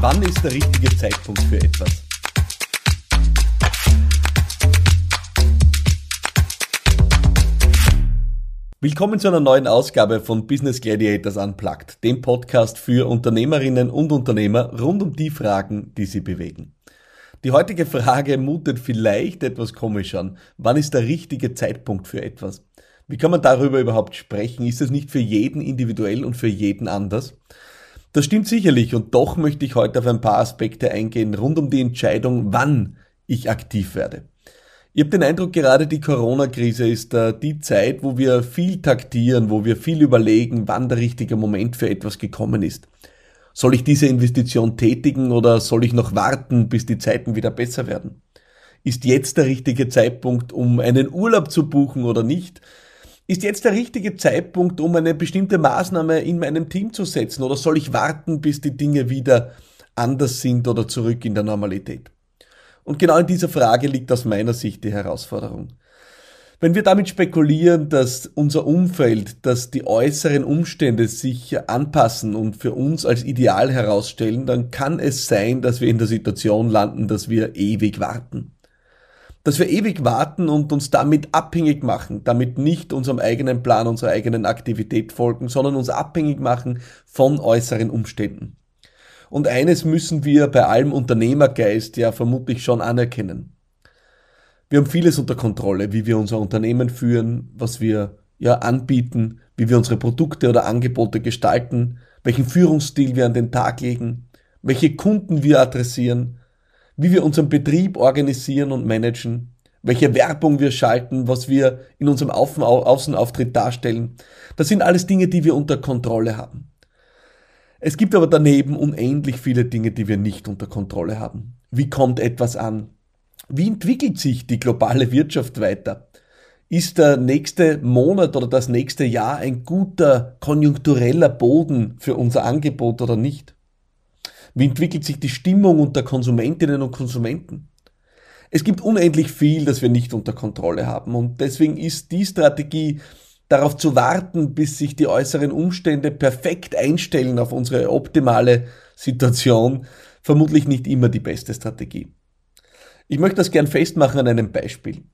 Wann ist der richtige Zeitpunkt für etwas? Willkommen zu einer neuen Ausgabe von Business Gladiators Unplugged, dem Podcast für Unternehmerinnen und Unternehmer rund um die Fragen, die sie bewegen. Die heutige Frage mutet vielleicht etwas komisch an. Wann ist der richtige Zeitpunkt für etwas? Wie kann man darüber überhaupt sprechen? Ist es nicht für jeden individuell und für jeden anders? Das stimmt sicherlich und doch möchte ich heute auf ein paar Aspekte eingehen rund um die Entscheidung, wann ich aktiv werde. Ich habe den Eindruck, gerade die Corona-Krise ist äh, die Zeit, wo wir viel taktieren, wo wir viel überlegen, wann der richtige Moment für etwas gekommen ist. Soll ich diese Investition tätigen oder soll ich noch warten, bis die Zeiten wieder besser werden? Ist jetzt der richtige Zeitpunkt, um einen Urlaub zu buchen oder nicht? Ist jetzt der richtige Zeitpunkt, um eine bestimmte Maßnahme in meinem Team zu setzen oder soll ich warten, bis die Dinge wieder anders sind oder zurück in der Normalität? Und genau in dieser Frage liegt aus meiner Sicht die Herausforderung. Wenn wir damit spekulieren, dass unser Umfeld, dass die äußeren Umstände sich anpassen und für uns als ideal herausstellen, dann kann es sein, dass wir in der Situation landen, dass wir ewig warten dass wir ewig warten und uns damit abhängig machen, damit nicht unserem eigenen Plan, unserer eigenen Aktivität folgen, sondern uns abhängig machen von äußeren Umständen. Und eines müssen wir bei allem Unternehmergeist ja vermutlich schon anerkennen. Wir haben vieles unter Kontrolle, wie wir unser Unternehmen führen, was wir ja anbieten, wie wir unsere Produkte oder Angebote gestalten, welchen Führungsstil wir an den Tag legen, welche Kunden wir adressieren, wie wir unseren Betrieb organisieren und managen, welche Werbung wir schalten, was wir in unserem Außenauftritt darstellen. Das sind alles Dinge, die wir unter Kontrolle haben. Es gibt aber daneben unendlich viele Dinge, die wir nicht unter Kontrolle haben. Wie kommt etwas an? Wie entwickelt sich die globale Wirtschaft weiter? Ist der nächste Monat oder das nächste Jahr ein guter konjunktureller Boden für unser Angebot oder nicht? Wie entwickelt sich die Stimmung unter Konsumentinnen und Konsumenten? Es gibt unendlich viel, das wir nicht unter Kontrolle haben und deswegen ist die Strategie, darauf zu warten, bis sich die äußeren Umstände perfekt einstellen auf unsere optimale Situation, vermutlich nicht immer die beste Strategie. Ich möchte das gern festmachen an einem Beispiel.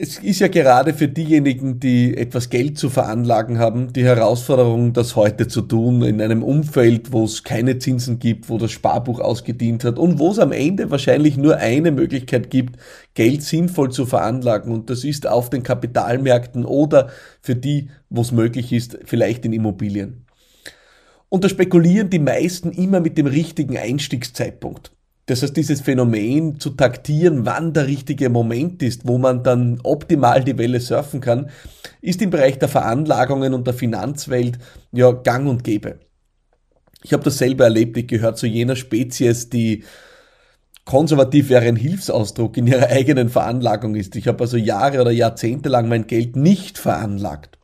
Es ist ja gerade für diejenigen, die etwas Geld zu veranlagen haben, die Herausforderung, das heute zu tun, in einem Umfeld, wo es keine Zinsen gibt, wo das Sparbuch ausgedient hat und wo es am Ende wahrscheinlich nur eine Möglichkeit gibt, Geld sinnvoll zu veranlagen. Und das ist auf den Kapitalmärkten oder für die, wo es möglich ist, vielleicht in Immobilien. Und da spekulieren die meisten immer mit dem richtigen Einstiegszeitpunkt. Das heißt, dieses Phänomen zu taktieren, wann der richtige Moment ist, wo man dann optimal die Welle surfen kann, ist im Bereich der Veranlagungen und der Finanzwelt ja gang und gäbe. Ich habe das selber erlebt, ich gehöre zu jener Spezies, die konservativ wäre ein Hilfsausdruck in ihrer eigenen Veranlagung ist. Ich habe also Jahre oder Jahrzehnte lang mein Geld nicht veranlagt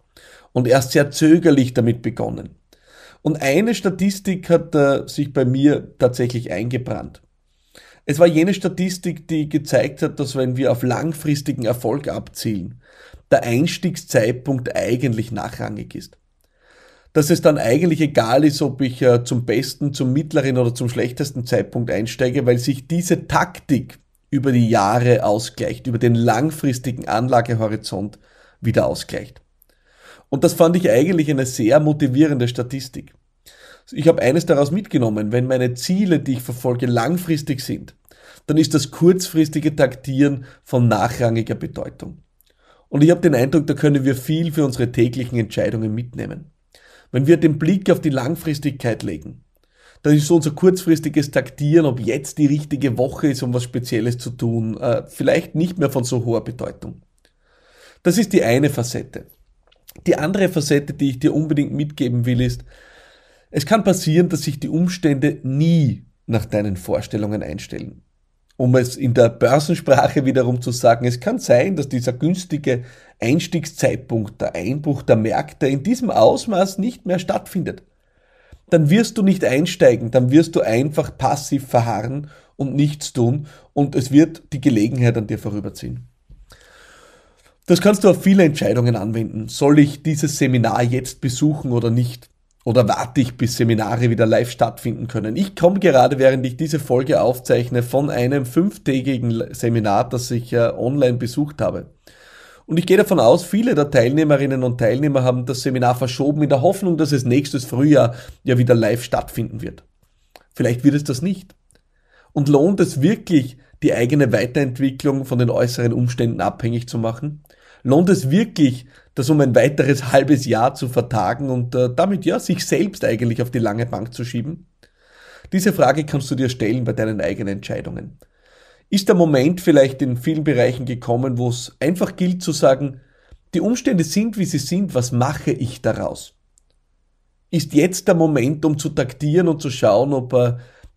und erst sehr zögerlich damit begonnen. Und eine Statistik hat äh, sich bei mir tatsächlich eingebrannt. Es war jene Statistik, die gezeigt hat, dass wenn wir auf langfristigen Erfolg abzielen, der Einstiegszeitpunkt eigentlich nachrangig ist. Dass es dann eigentlich egal ist, ob ich äh, zum besten, zum mittleren oder zum schlechtesten Zeitpunkt einsteige, weil sich diese Taktik über die Jahre ausgleicht, über den langfristigen Anlagehorizont wieder ausgleicht. Und das fand ich eigentlich eine sehr motivierende Statistik. Ich habe eines daraus mitgenommen, wenn meine Ziele, die ich verfolge, langfristig sind, dann ist das kurzfristige Taktieren von nachrangiger Bedeutung. Und ich habe den Eindruck, da können wir viel für unsere täglichen Entscheidungen mitnehmen. Wenn wir den Blick auf die Langfristigkeit legen, dann ist so unser kurzfristiges Taktieren, ob jetzt die richtige Woche ist, um was Spezielles zu tun, äh, vielleicht nicht mehr von so hoher Bedeutung. Das ist die eine Facette. Die andere Facette, die ich dir unbedingt mitgeben will, ist, es kann passieren, dass sich die Umstände nie nach deinen Vorstellungen einstellen. Um es in der Börsensprache wiederum zu sagen, es kann sein, dass dieser günstige Einstiegszeitpunkt, der Einbruch der Märkte in diesem Ausmaß nicht mehr stattfindet. Dann wirst du nicht einsteigen, dann wirst du einfach passiv verharren und nichts tun und es wird die Gelegenheit an dir vorüberziehen. Das kannst du auf viele Entscheidungen anwenden. Soll ich dieses Seminar jetzt besuchen oder nicht? Oder warte ich, bis Seminare wieder live stattfinden können? Ich komme gerade, während ich diese Folge aufzeichne, von einem fünftägigen Seminar, das ich äh, online besucht habe. Und ich gehe davon aus, viele der Teilnehmerinnen und Teilnehmer haben das Seminar verschoben in der Hoffnung, dass es nächstes Frühjahr ja wieder live stattfinden wird. Vielleicht wird es das nicht. Und lohnt es wirklich, die eigene Weiterentwicklung von den äußeren Umständen abhängig zu machen? Lohnt es wirklich, das um ein weiteres halbes Jahr zu vertagen und äh, damit ja sich selbst eigentlich auf die lange Bank zu schieben? Diese Frage kannst du dir stellen bei deinen eigenen Entscheidungen. Ist der Moment vielleicht in vielen Bereichen gekommen, wo es einfach gilt zu sagen, die Umstände sind, wie sie sind, was mache ich daraus? Ist jetzt der Moment, um zu taktieren und zu schauen, ob äh,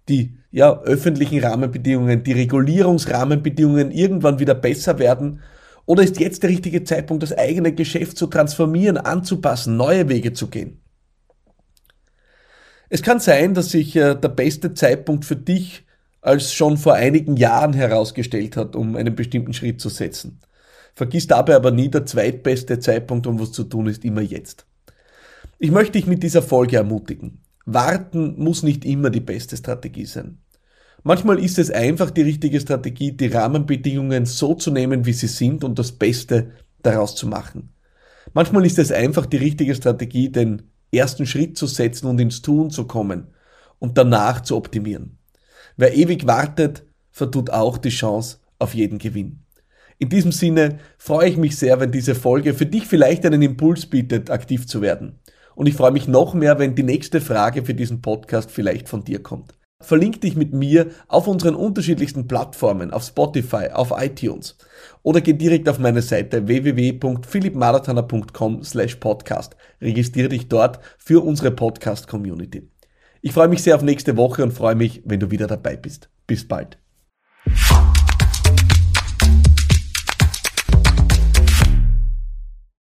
die ja, öffentlichen Rahmenbedingungen, die Regulierungsrahmenbedingungen irgendwann wieder besser werden oder ist jetzt der richtige Zeitpunkt, das eigene Geschäft zu transformieren, anzupassen, neue Wege zu gehen? Es kann sein, dass sich äh, der beste Zeitpunkt für dich als schon vor einigen Jahren herausgestellt hat, um einen bestimmten Schritt zu setzen. Vergiss dabei aber nie, der zweitbeste Zeitpunkt, um was zu tun, ist immer jetzt. Ich möchte dich mit dieser Folge ermutigen. Warten muss nicht immer die beste Strategie sein. Manchmal ist es einfach die richtige Strategie, die Rahmenbedingungen so zu nehmen, wie sie sind und das Beste daraus zu machen. Manchmal ist es einfach die richtige Strategie, den ersten Schritt zu setzen und ins Tun zu kommen und danach zu optimieren. Wer ewig wartet, vertut auch die Chance auf jeden Gewinn. In diesem Sinne freue ich mich sehr, wenn diese Folge für dich vielleicht einen Impuls bietet, aktiv zu werden. Und ich freue mich noch mehr, wenn die nächste Frage für diesen Podcast vielleicht von dir kommt. Verlink dich mit mir auf unseren unterschiedlichsten Plattformen, auf Spotify, auf iTunes oder geh direkt auf meine Seite www.philippmarathoner.com slash podcast. Registriere dich dort für unsere Podcast-Community. Ich freue mich sehr auf nächste Woche und freue mich, wenn du wieder dabei bist. Bis bald.